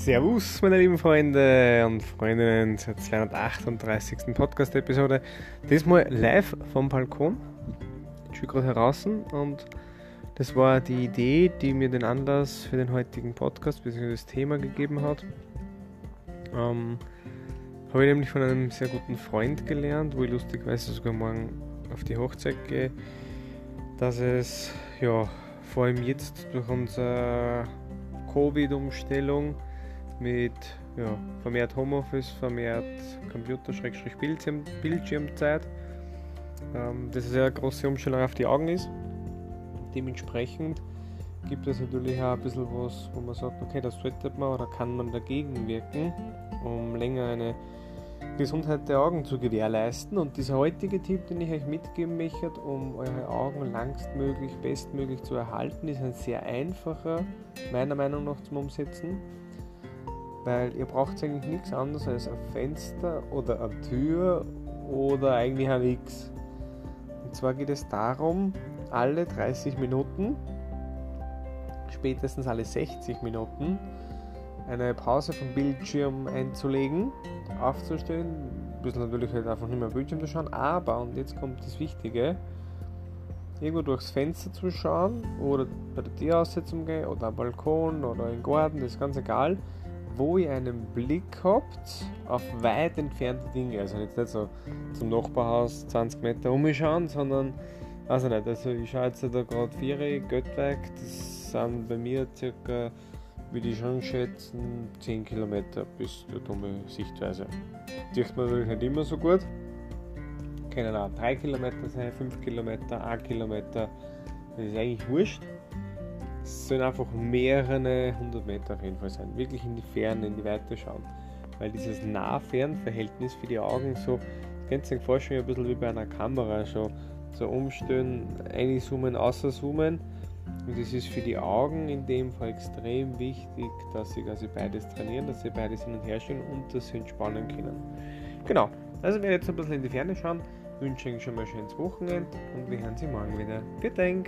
Servus, meine lieben Freunde und Freundinnen zur 238. Podcast-Episode. Diesmal live vom Balkon. Ich stehe gerade heraus und das war die Idee, die mir den Anlass für den heutigen Podcast bzw. das Thema gegeben hat. Ähm, habe ich nämlich von einem sehr guten Freund gelernt, wo ich lustigerweise sogar morgen auf die Hochzeit gehe, dass es ja vor allem jetzt durch unsere Covid-Umstellung mit ja, vermehrt Homeoffice, vermehrt Computer-Bildschirmzeit, ähm, dass es ja eine große Umstellung auf die Augen ist. Dementsprechend gibt es natürlich auch ein bisschen was, wo man sagt, okay, das sollte man oder kann man dagegen wirken, um länger eine Gesundheit der Augen zu gewährleisten. Und dieser heutige Tipp, den ich euch mitgeben möchte, um eure Augen langstmöglich, bestmöglich zu erhalten, ist ein sehr einfacher, meiner Meinung nach zum Umsetzen. Weil ihr braucht eigentlich nichts anderes als ein Fenster oder eine Tür oder eigentlich ein X. Und zwar geht es darum, alle 30 Minuten, spätestens alle 60 Minuten, eine Pause vom Bildschirm einzulegen, aufzustehen, ein bisschen natürlich halt einfach nicht mehr Bildschirm zu schauen, aber, und jetzt kommt das Wichtige, irgendwo durchs Fenster zu schauen oder bei der Tieraussetzung gehen oder am Balkon oder im Garten, das ist ganz egal, wo ihr einen Blick habt auf weit entfernte Dinge. Also jetzt nicht so zum Nachbarhaus 20 Meter umschauen, sondern, also nicht, also ich schaue jetzt da gerade vier Göttwerk, das sind bei mir circa würde ich schon schätzen, 10 Kilometer bis zur dumme Sichtweise. Sieht man natürlich nicht immer so gut. Können auch 3 Kilometer sein, 5 Kilometer, 1 Kilometer. Das ist eigentlich wurscht. Es sollen einfach mehrere hundert Meter auf jeden Fall sein. Wirklich in die Ferne, in die Weite schauen. Weil dieses Nah-Fern-Verhältnis für die Augen so, das ihr euch vorstellen, ein bisschen wie bei einer Kamera. So, so umstellen, einzoomen, außerzoomen und es ist für die Augen in dem Fall extrem wichtig, dass sie quasi beides trainieren, dass sie beides hin und her stellen und dass sie entspannen können. Genau, also wir jetzt ein bisschen in die Ferne schauen, wünsche Ihnen schon mal ein schönes Wochenende und wir hören Sie morgen wieder. Vielen!